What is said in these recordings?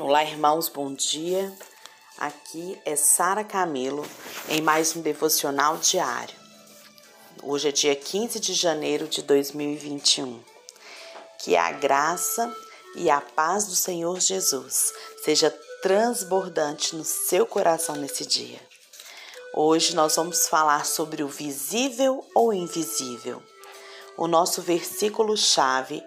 Olá, irmãos, bom dia. Aqui é Sara Camilo em mais um devocional diário. Hoje é dia 15 de janeiro de 2021. Que a graça e a paz do Senhor Jesus seja transbordante no seu coração nesse dia. Hoje nós vamos falar sobre o visível ou invisível. O nosso versículo chave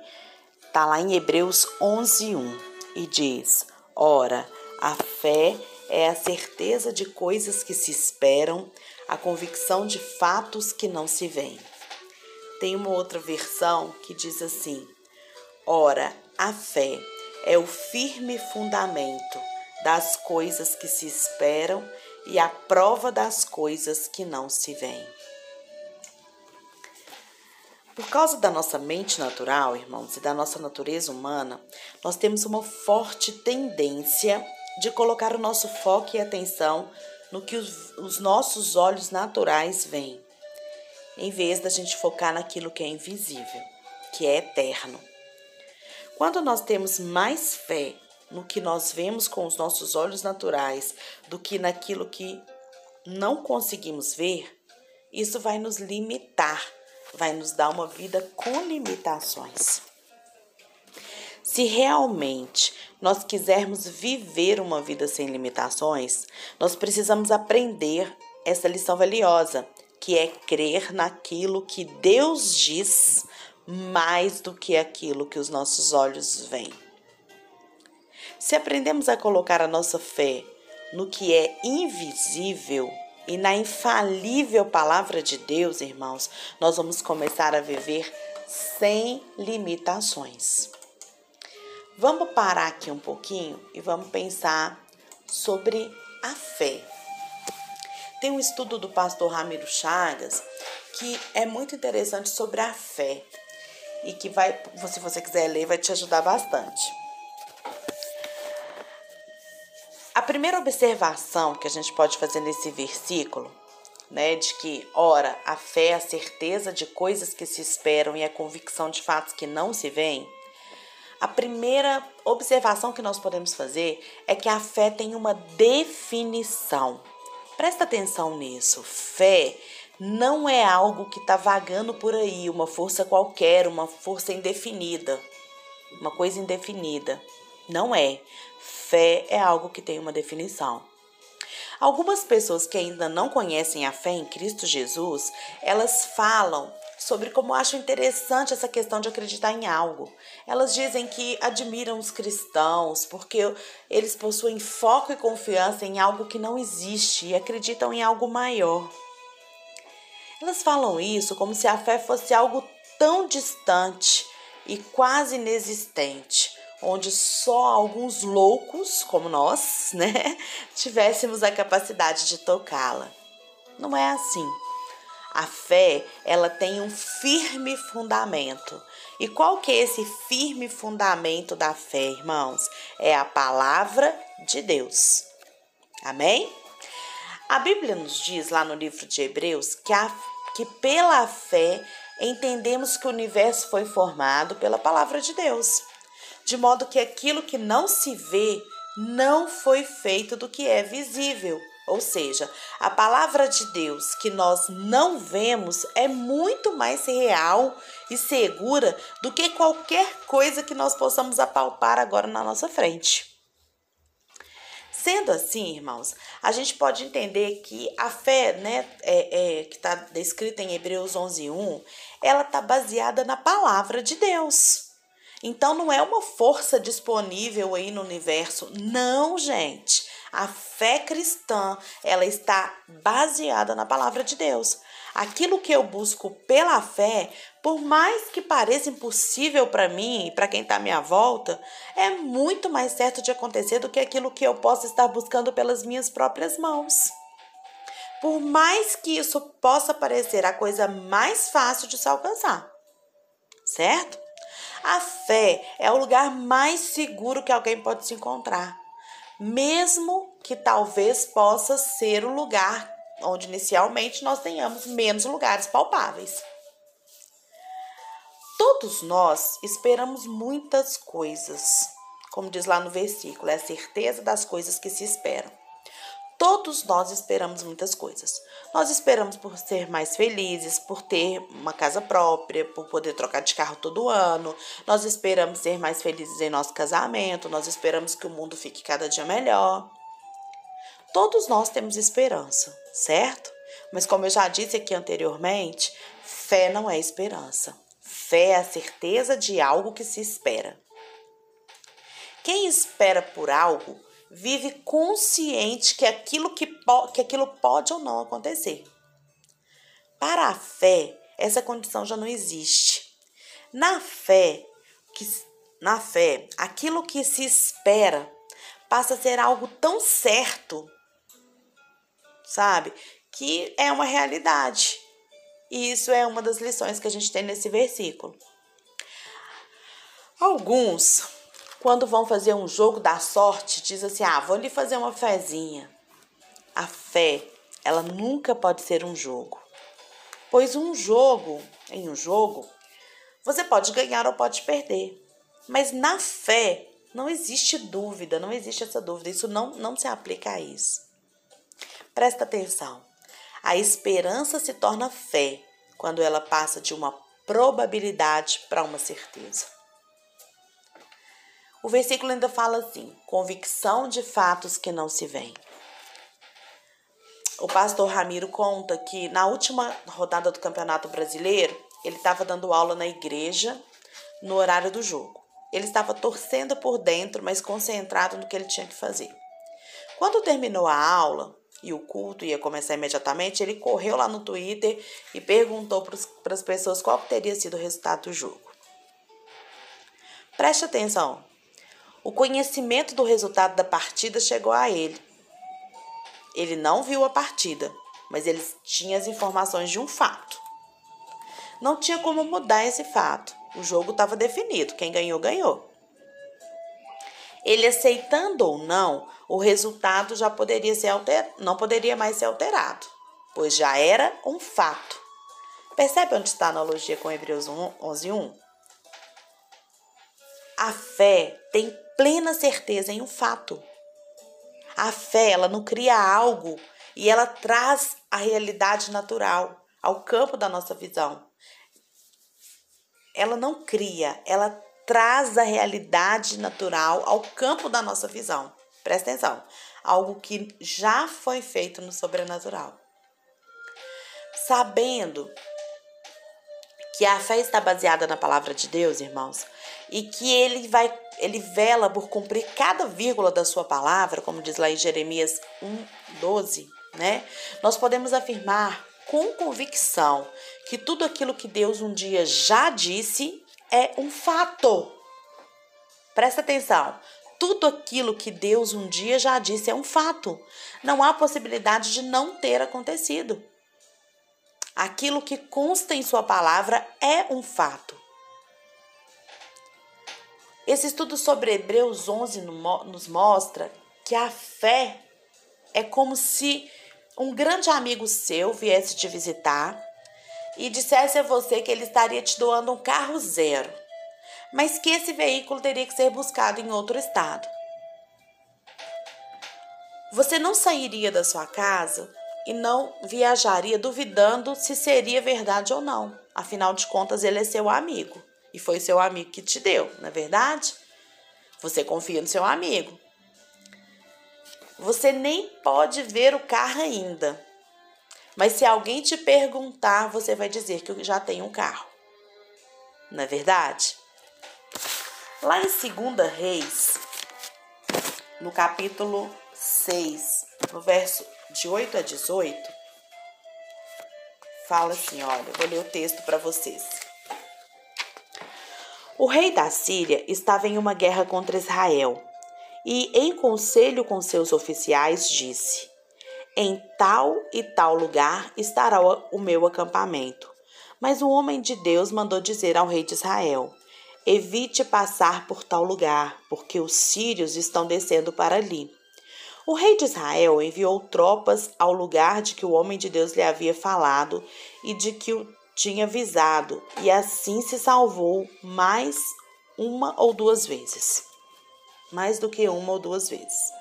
está lá em Hebreus 11:1 e diz: Ora, a fé é a certeza de coisas que se esperam, a convicção de fatos que não se veem. Tem uma outra versão que diz assim: Ora, a fé é o firme fundamento das coisas que se esperam e a prova das coisas que não se veem. Por causa da nossa mente natural, irmãos, e da nossa natureza humana, nós temos uma forte tendência de colocar o nosso foco e atenção no que os, os nossos olhos naturais veem, em vez da gente focar naquilo que é invisível, que é eterno. Quando nós temos mais fé no que nós vemos com os nossos olhos naturais do que naquilo que não conseguimos ver, isso vai nos limitar vai nos dar uma vida com limitações. Se realmente nós quisermos viver uma vida sem limitações, nós precisamos aprender essa lição valiosa, que é crer naquilo que Deus diz mais do que aquilo que os nossos olhos veem. Se aprendemos a colocar a nossa fé no que é invisível, e na infalível palavra de Deus, irmãos, nós vamos começar a viver sem limitações. Vamos parar aqui um pouquinho e vamos pensar sobre a fé. Tem um estudo do pastor Ramiro Chagas que é muito interessante sobre a fé e que vai, se você quiser ler, vai te ajudar bastante. Primeira observação que a gente pode fazer nesse versículo, né, de que, ora, a fé é a certeza de coisas que se esperam e a convicção de fatos que não se veem, a primeira observação que nós podemos fazer é que a fé tem uma definição. Presta atenção nisso. Fé não é algo que está vagando por aí, uma força qualquer, uma força indefinida, uma coisa indefinida. Não é. Fé é algo que tem uma definição. Algumas pessoas que ainda não conhecem a fé em Cristo Jesus, elas falam sobre como acham interessante essa questão de acreditar em algo. Elas dizem que admiram os cristãos porque eles possuem foco e confiança em algo que não existe e acreditam em algo maior. Elas falam isso como se a fé fosse algo tão distante e quase inexistente, onde só alguns loucos, como nós, né, tivéssemos a capacidade de tocá-la. Não é assim. A fé, ela tem um firme fundamento. E qual que é esse firme fundamento da fé, irmãos? É a palavra de Deus. Amém? A Bíblia nos diz lá no livro de Hebreus que, a, que pela fé entendemos que o universo foi formado pela palavra de Deus de modo que aquilo que não se vê não foi feito do que é visível. Ou seja, a palavra de Deus que nós não vemos é muito mais real e segura do que qualquer coisa que nós possamos apalpar agora na nossa frente. Sendo assim, irmãos, a gente pode entender que a fé, né, é, é que está descrita em Hebreus 11:1, ela está baseada na palavra de Deus. Então não é uma força disponível aí no universo, não, gente. A fé cristã, ela está baseada na palavra de Deus. Aquilo que eu busco pela fé, por mais que pareça impossível para mim e para quem está à minha volta, é muito mais certo de acontecer do que aquilo que eu posso estar buscando pelas minhas próprias mãos. Por mais que isso possa parecer a coisa mais fácil de se alcançar, certo? A fé é o lugar mais seguro que alguém pode se encontrar, mesmo que talvez possa ser o lugar onde inicialmente nós tenhamos menos lugares palpáveis. Todos nós esperamos muitas coisas como diz lá no versículo, é a certeza das coisas que se esperam. Todos nós esperamos muitas coisas. Nós esperamos por ser mais felizes, por ter uma casa própria, por poder trocar de carro todo ano. Nós esperamos ser mais felizes em nosso casamento. Nós esperamos que o mundo fique cada dia melhor. Todos nós temos esperança, certo? Mas como eu já disse aqui anteriormente, fé não é esperança. Fé é a certeza de algo que se espera. Quem espera por algo vive consciente que aquilo, que, que aquilo pode ou não acontecer. Para a fé, essa condição já não existe. Na fé, que, na fé, aquilo que se espera passa a ser algo tão certo, sabe? Que é uma realidade. E isso é uma das lições que a gente tem nesse versículo. Alguns quando vão fazer um jogo da sorte, diz assim: ah, vou lhe fazer uma fezinha. A fé, ela nunca pode ser um jogo. Pois um jogo, em um jogo, você pode ganhar ou pode perder. Mas na fé, não existe dúvida, não existe essa dúvida. Isso não, não se aplica a isso. Presta atenção. A esperança se torna fé quando ela passa de uma probabilidade para uma certeza. O versículo ainda fala assim: convicção de fatos que não se veem. O pastor Ramiro conta que na última rodada do Campeonato Brasileiro, ele estava dando aula na igreja no horário do jogo. Ele estava torcendo por dentro, mas concentrado no que ele tinha que fazer. Quando terminou a aula e o culto ia começar imediatamente, ele correu lá no Twitter e perguntou para as pessoas qual teria sido o resultado do jogo. Preste atenção, o conhecimento do resultado da partida chegou a ele. Ele não viu a partida, mas ele tinha as informações de um fato. Não tinha como mudar esse fato. O jogo estava definido, quem ganhou, ganhou. Ele aceitando ou não, o resultado já poderia ser alter... não poderia mais ser alterado, pois já era um fato. Percebe onde está a analogia com Hebreus 11, 1? A fé tem plena certeza em um fato. A fé, ela não cria algo e ela traz a realidade natural ao campo da nossa visão. Ela não cria, ela traz a realidade natural ao campo da nossa visão. Presta atenção. Algo que já foi feito no sobrenatural. Sabendo que a fé está baseada na palavra de Deus, irmãos, e que ele vai ele vela por cumprir cada vírgula da sua palavra, como diz lá em Jeremias 1:12, né? Nós podemos afirmar com convicção que tudo aquilo que Deus um dia já disse é um fato. Presta atenção. Tudo aquilo que Deus um dia já disse é um fato. Não há possibilidade de não ter acontecido. Aquilo que consta em Sua palavra é um fato. Esse estudo sobre Hebreus 11 nos mostra que a fé é como se um grande amigo seu viesse te visitar e dissesse a você que ele estaria te doando um carro zero, mas que esse veículo teria que ser buscado em outro estado. Você não sairia da sua casa e não viajaria duvidando se seria verdade ou não. Afinal de contas, ele é seu amigo. E foi seu amigo que te deu, não é verdade? Você confia no seu amigo. Você nem pode ver o carro ainda. Mas se alguém te perguntar, você vai dizer que já tem um carro. Não é verdade? Lá em 2 Reis, no capítulo 6, no verso de 8 a 18, fala assim: olha, vou ler o texto para vocês. O rei da Síria estava em uma guerra contra Israel e, em conselho com seus oficiais, disse: Em tal e tal lugar estará o meu acampamento. Mas o homem de Deus mandou dizer ao rei de Israel: Evite passar por tal lugar, porque os sírios estão descendo para ali. O rei de Israel enviou tropas ao lugar de que o homem de Deus lhe havia falado e de que o tinha avisado e assim se salvou mais uma ou duas vezes. mais do que uma ou duas vezes.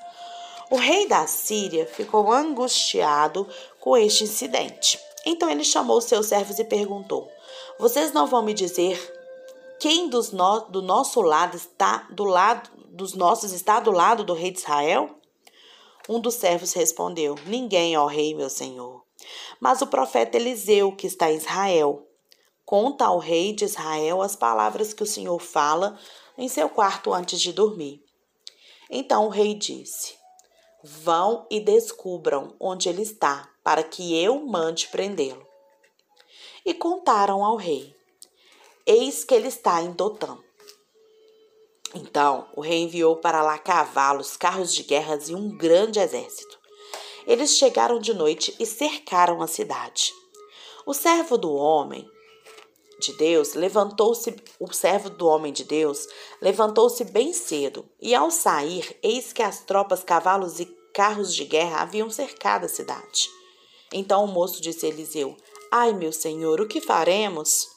O rei da Síria ficou angustiado com este incidente. Então ele chamou seus servos e perguntou: Vocês não vão me dizer quem dos no, do nosso lado está do lado dos nossos está do lado do rei de Israel? Um dos servos respondeu: Ninguém, ó rei, meu senhor. Mas o profeta Eliseu, que está em Israel, conta ao rei de Israel as palavras que o Senhor fala em seu quarto antes de dormir. Então o rei disse: Vão e descubram onde ele está, para que eu mande prendê-lo. E contaram ao rei: Eis que ele está em Dotã. Então o rei enviou para lá cavalos, carros de guerras e um grande exército. Eles chegaram de noite e cercaram a cidade. O servo do homem de Deus levantou-se, o servo do homem de Deus levantou-se bem cedo, e ao sair, eis que as tropas, cavalos e carros de guerra haviam cercado a cidade. Então o moço disse a Eliseu: Ai, meu senhor, o que faremos?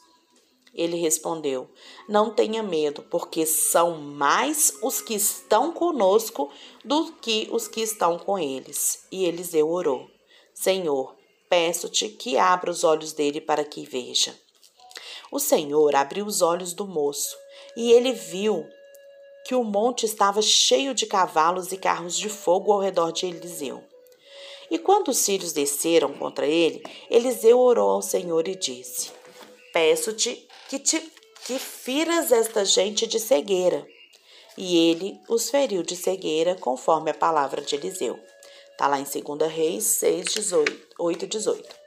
Ele respondeu: Não tenha medo, porque são mais os que estão conosco do que os que estão com eles. E Eliseu orou: Senhor, peço-te que abra os olhos dele para que veja. O Senhor abriu os olhos do moço, e ele viu que o monte estava cheio de cavalos e carros de fogo ao redor de Eliseu. E quando os sírios desceram contra ele, Eliseu orou ao Senhor e disse: Peço-te que, te, que firas esta gente de cegueira. E ele os feriu de cegueira, conforme a palavra de Eliseu. Está lá em 2 Reis 6, 18, 8, 18.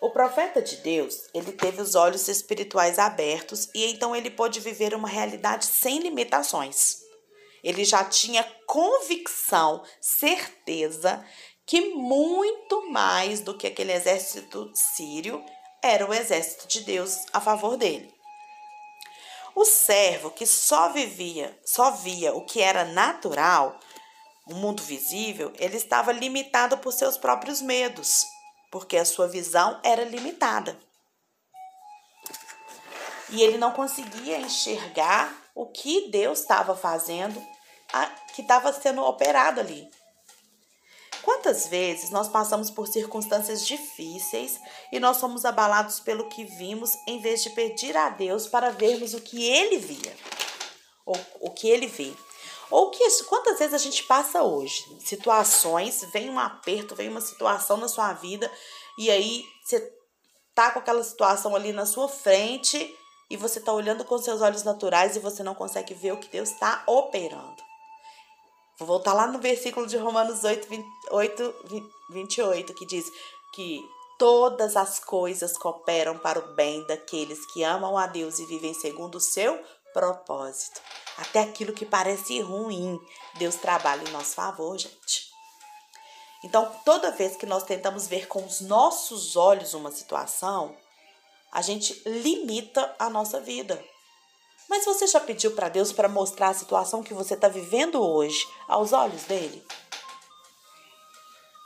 O profeta de Deus, ele teve os olhos espirituais abertos e então ele pôde viver uma realidade sem limitações. Ele já tinha convicção, certeza que muito mais do que aquele exército sírio era o exército de Deus a favor dele. O servo que só vivia, só via o que era natural, o mundo visível, ele estava limitado por seus próprios medos porque a sua visão era limitada. E ele não conseguia enxergar o que Deus estava fazendo, que estava sendo operado ali. Quantas vezes nós passamos por circunstâncias difíceis e nós somos abalados pelo que vimos em vez de pedir a Deus para vermos o que ele via, ou o que ele vê. Ou que quantas vezes a gente passa hoje, situações, vem um aperto, vem uma situação na sua vida e aí você tá com aquela situação ali na sua frente e você tá olhando com seus olhos naturais e você não consegue ver o que Deus está operando. Vou voltar lá no versículo de Romanos 8, 28, 28, que diz que todas as coisas cooperam para o bem daqueles que amam a Deus e vivem segundo o seu propósito. Até aquilo que parece ruim, Deus trabalha em nosso favor, gente. Então, toda vez que nós tentamos ver com os nossos olhos uma situação, a gente limita a nossa vida. Mas você já pediu para Deus para mostrar a situação que você está vivendo hoje aos olhos dele?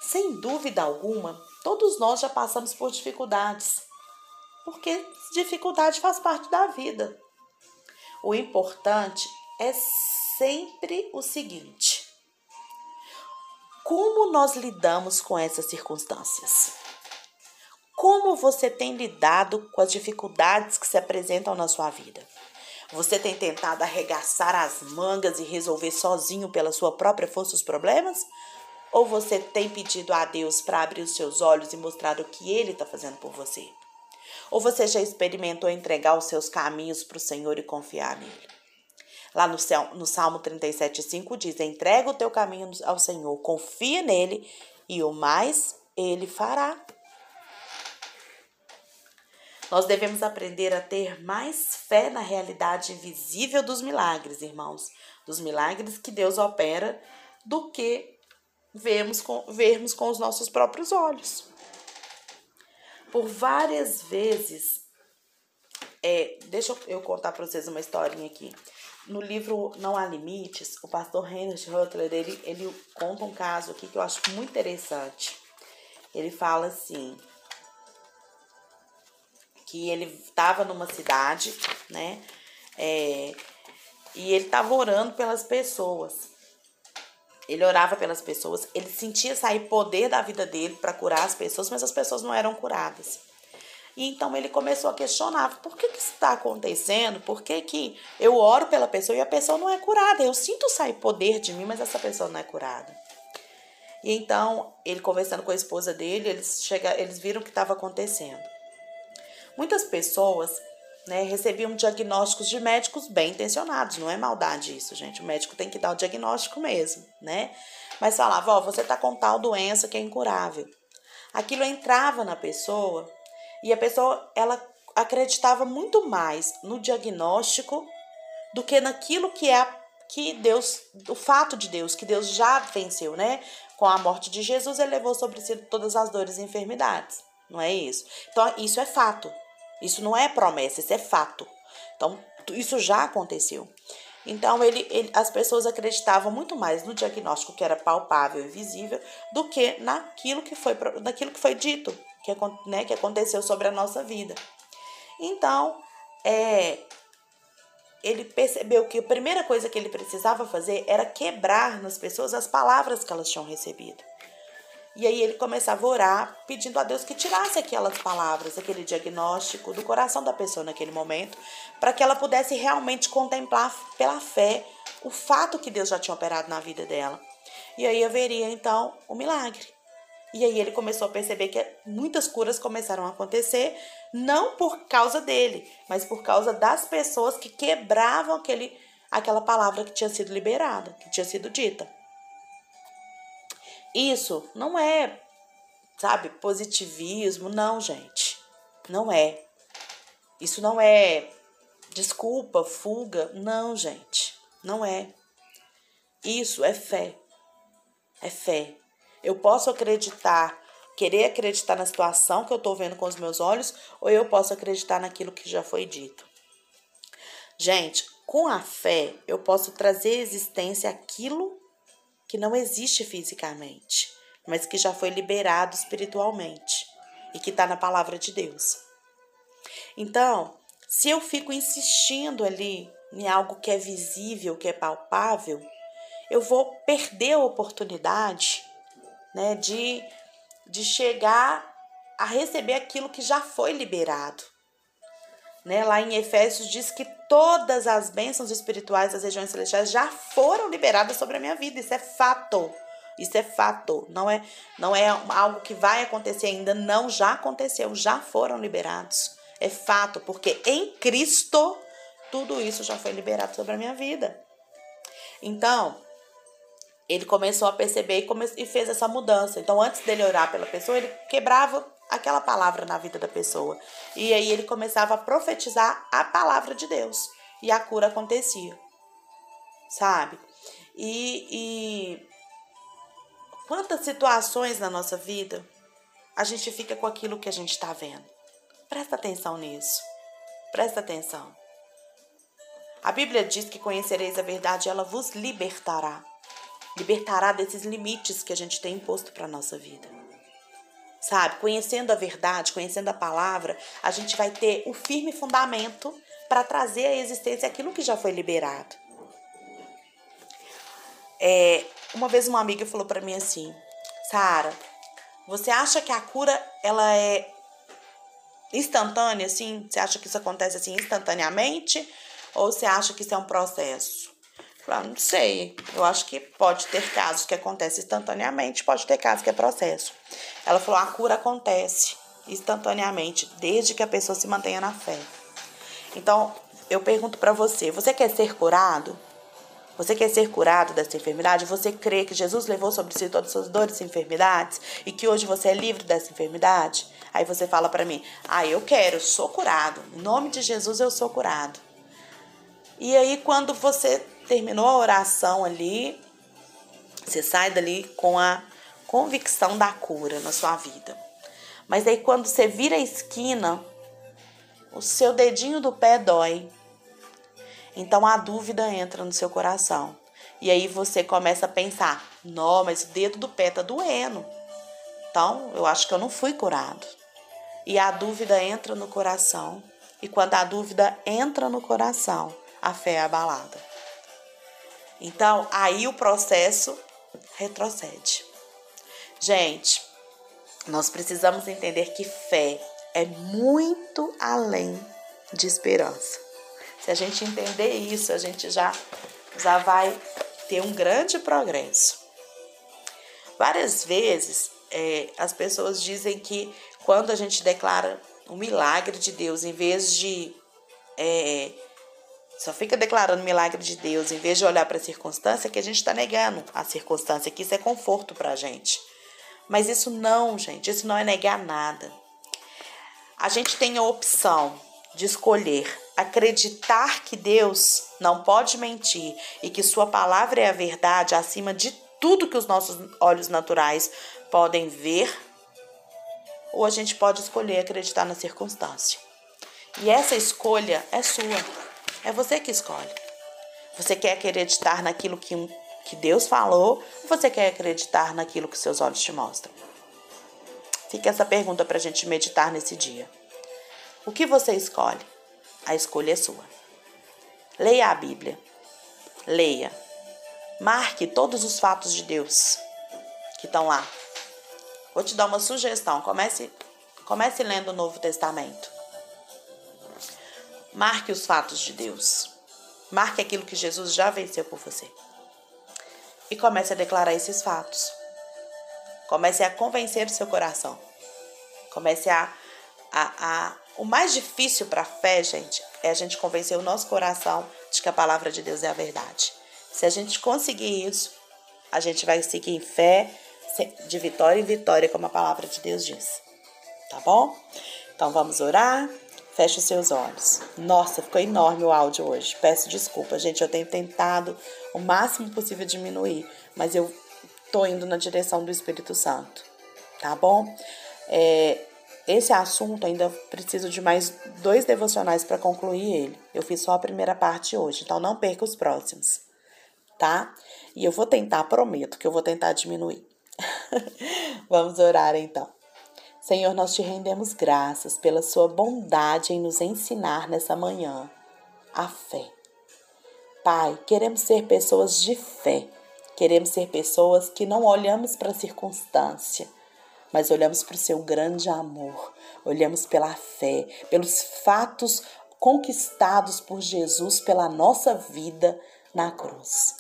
Sem dúvida alguma, todos nós já passamos por dificuldades, porque dificuldade faz parte da vida. O importante é sempre o seguinte: como nós lidamos com essas circunstâncias? Como você tem lidado com as dificuldades que se apresentam na sua vida? Você tem tentado arregaçar as mangas e resolver sozinho pela sua própria força os problemas? Ou você tem pedido a Deus para abrir os seus olhos e mostrar o que Ele está fazendo por você? Ou você já experimentou entregar os seus caminhos para o Senhor e confiar nele? Lá no, no Salmo 37,5 diz: Entrega o teu caminho ao Senhor, confia nele e o mais ele fará. Nós devemos aprender a ter mais fé na realidade invisível dos milagres, irmãos, dos milagres que Deus opera, do que vermos com, vermos com os nossos próprios olhos. Por várias vezes, é, deixa eu contar para vocês uma historinha aqui. No livro Não Há Limites, o pastor Heinrich Rutler, ele, ele conta um caso aqui que eu acho muito interessante. Ele fala assim, que ele estava numa cidade, né, é, e ele estava orando pelas pessoas. Ele orava pelas pessoas, ele sentia sair poder da vida dele para curar as pessoas, mas as pessoas não eram curadas. E então ele começou a questionar: por que, que isso está acontecendo? Por que, que eu oro pela pessoa e a pessoa não é curada? Eu sinto sair poder de mim, mas essa pessoa não é curada. E então, ele conversando com a esposa dele, eles, chega, eles viram o que estava acontecendo. Muitas pessoas né, recebiam diagnósticos de médicos bem intencionados, não é maldade isso, gente. O médico tem que dar o diagnóstico mesmo, né? Mas falava, ó, você tá com tal doença que é incurável. Aquilo entrava na pessoa e a pessoa ela acreditava muito mais no diagnóstico do que naquilo que é que Deus, o fato de Deus, que Deus já venceu, né? Com a morte de Jesus, ele levou sobre si todas as dores e enfermidades. Não é isso? Então, isso é fato. Isso não é promessa, isso é fato. Então, isso já aconteceu. Então, ele, ele, as pessoas acreditavam muito mais no diagnóstico que era palpável e visível do que naquilo que foi, naquilo que foi dito, que, né, que aconteceu sobre a nossa vida. Então, é, ele percebeu que a primeira coisa que ele precisava fazer era quebrar nas pessoas as palavras que elas tinham recebido. E aí ele começava a orar, pedindo a Deus que tirasse aquelas palavras, aquele diagnóstico do coração da pessoa naquele momento, para que ela pudesse realmente contemplar pela fé o fato que Deus já tinha operado na vida dela. E aí haveria então o milagre. E aí ele começou a perceber que muitas curas começaram a acontecer, não por causa dele, mas por causa das pessoas que quebravam aquele, aquela palavra que tinha sido liberada, que tinha sido dita. Isso não é, sabe, positivismo, não, gente. Não é. Isso não é desculpa, fuga, não, gente. Não é. Isso é fé. É fé. Eu posso acreditar, querer acreditar na situação que eu estou vendo com os meus olhos, ou eu posso acreditar naquilo que já foi dito. Gente, com a fé, eu posso trazer à existência aquilo que não existe fisicamente, mas que já foi liberado espiritualmente e que está na palavra de Deus. Então, se eu fico insistindo ali em algo que é visível, que é palpável, eu vou perder a oportunidade né, de, de chegar a receber aquilo que já foi liberado. Né? Lá em Efésios diz que todas as bênçãos espirituais das regiões celestiais já foram liberadas sobre a minha vida. Isso é fato. Isso é fato. Não é, não é algo que vai acontecer ainda. Não, já aconteceu. Já foram liberados. É fato, porque em Cristo tudo isso já foi liberado sobre a minha vida. Então, ele começou a perceber e, fez essa mudança. Então, antes dele orar pela pessoa, ele quebrava aquela palavra na vida da pessoa. E aí ele começava a profetizar a palavra de Deus. E a cura acontecia. Sabe? E, e quantas situações na nossa vida a gente fica com aquilo que a gente está vendo. Presta atenção nisso. Presta atenção. A Bíblia diz que conhecereis a verdade, ela vos libertará. Libertará desses limites que a gente tem imposto para a nossa vida sabe? Conhecendo a verdade, conhecendo a palavra, a gente vai ter o firme fundamento para trazer à existência aquilo que já foi liberado. É, uma vez uma amiga falou para mim assim, Sara, você acha que a cura ela é instantânea, assim? Você acha que isso acontece assim instantaneamente? Ou você acha que isso é um processo? Falei, ah, não sei. Eu acho que pode ter casos que acontecem instantaneamente, pode ter casos que é processo. Ela falou: a cura acontece instantaneamente, desde que a pessoa se mantenha na fé. Então, eu pergunto para você: você quer ser curado? Você quer ser curado dessa enfermidade? Você crê que Jesus levou sobre si todas as suas dores e enfermidades e que hoje você é livre dessa enfermidade? Aí você fala para mim: "Ah, eu quero, sou curado. Em nome de Jesus eu sou curado". E aí quando você terminou a oração ali, você sai dali com a convicção da cura na sua vida. Mas aí quando você vira a esquina, o seu dedinho do pé dói. Então a dúvida entra no seu coração. E aí você começa a pensar: "Não, mas o dedo do pé tá doendo". Então, eu acho que eu não fui curado. E a dúvida entra no coração. E quando a dúvida entra no coração, a fé é abalada. Então, aí o processo retrocede. Gente, nós precisamos entender que fé é muito além de esperança. Se a gente entender isso, a gente já, já vai ter um grande progresso. Várias vezes é, as pessoas dizem que quando a gente declara o milagre de Deus, em vez de é, só fica declarando milagre de Deus, em vez de olhar para a circunstância, que a gente está negando a circunstância, que isso é conforto para a gente. Mas isso não, gente, isso não é negar nada. A gente tem a opção de escolher acreditar que Deus não pode mentir e que Sua palavra é a verdade acima de tudo que os nossos olhos naturais podem ver, ou a gente pode escolher acreditar na circunstância. E essa escolha é sua. É você que escolhe. Você quer acreditar naquilo que, que Deus falou ou você quer acreditar naquilo que seus olhos te mostram? Fica essa pergunta para a gente meditar nesse dia. O que você escolhe? A escolha é sua. Leia a Bíblia. Leia. Marque todos os fatos de Deus que estão lá. Vou te dar uma sugestão. Comece, comece lendo o Novo Testamento. Marque os fatos de Deus. Marque aquilo que Jesus já venceu por você. E comece a declarar esses fatos. Comece a convencer o seu coração. Comece a. a, a o mais difícil para a fé, gente, é a gente convencer o nosso coração de que a palavra de Deus é a verdade. Se a gente conseguir isso, a gente vai seguir em fé, de vitória em vitória, como a palavra de Deus diz. Tá bom? Então vamos orar. Feche os seus olhos. Nossa, ficou enorme o áudio hoje. Peço desculpa, gente. Eu tenho tentado o máximo possível diminuir, mas eu tô indo na direção do Espírito Santo. Tá bom? É, esse assunto ainda preciso de mais dois devocionais para concluir ele. Eu fiz só a primeira parte hoje, então não perca os próximos, tá? E eu vou tentar, prometo que eu vou tentar diminuir. Vamos orar então. Senhor, nós te rendemos graças pela sua bondade em nos ensinar nessa manhã a fé. Pai, queremos ser pessoas de fé. Queremos ser pessoas que não olhamos para a circunstância, mas olhamos para o seu grande amor, olhamos pela fé, pelos fatos conquistados por Jesus pela nossa vida na cruz.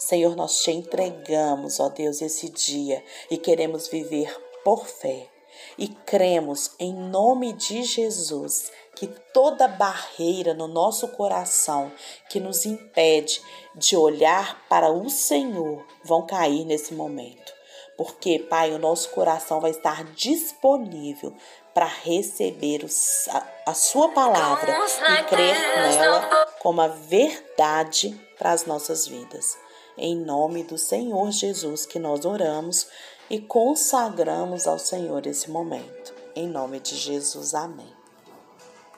Senhor, nós te entregamos, ó Deus, esse dia e queremos viver por fé e cremos em nome de Jesus que toda barreira no nosso coração que nos impede de olhar para o Senhor vão cair nesse momento. Porque, Pai, o nosso coração vai estar disponível para receber a, Sua palavra e crer nela como a verdade para as nossas vidas. Em nome do Senhor Jesus que nós oramos e consagramos ao Senhor esse momento. Em nome de Jesus, amém.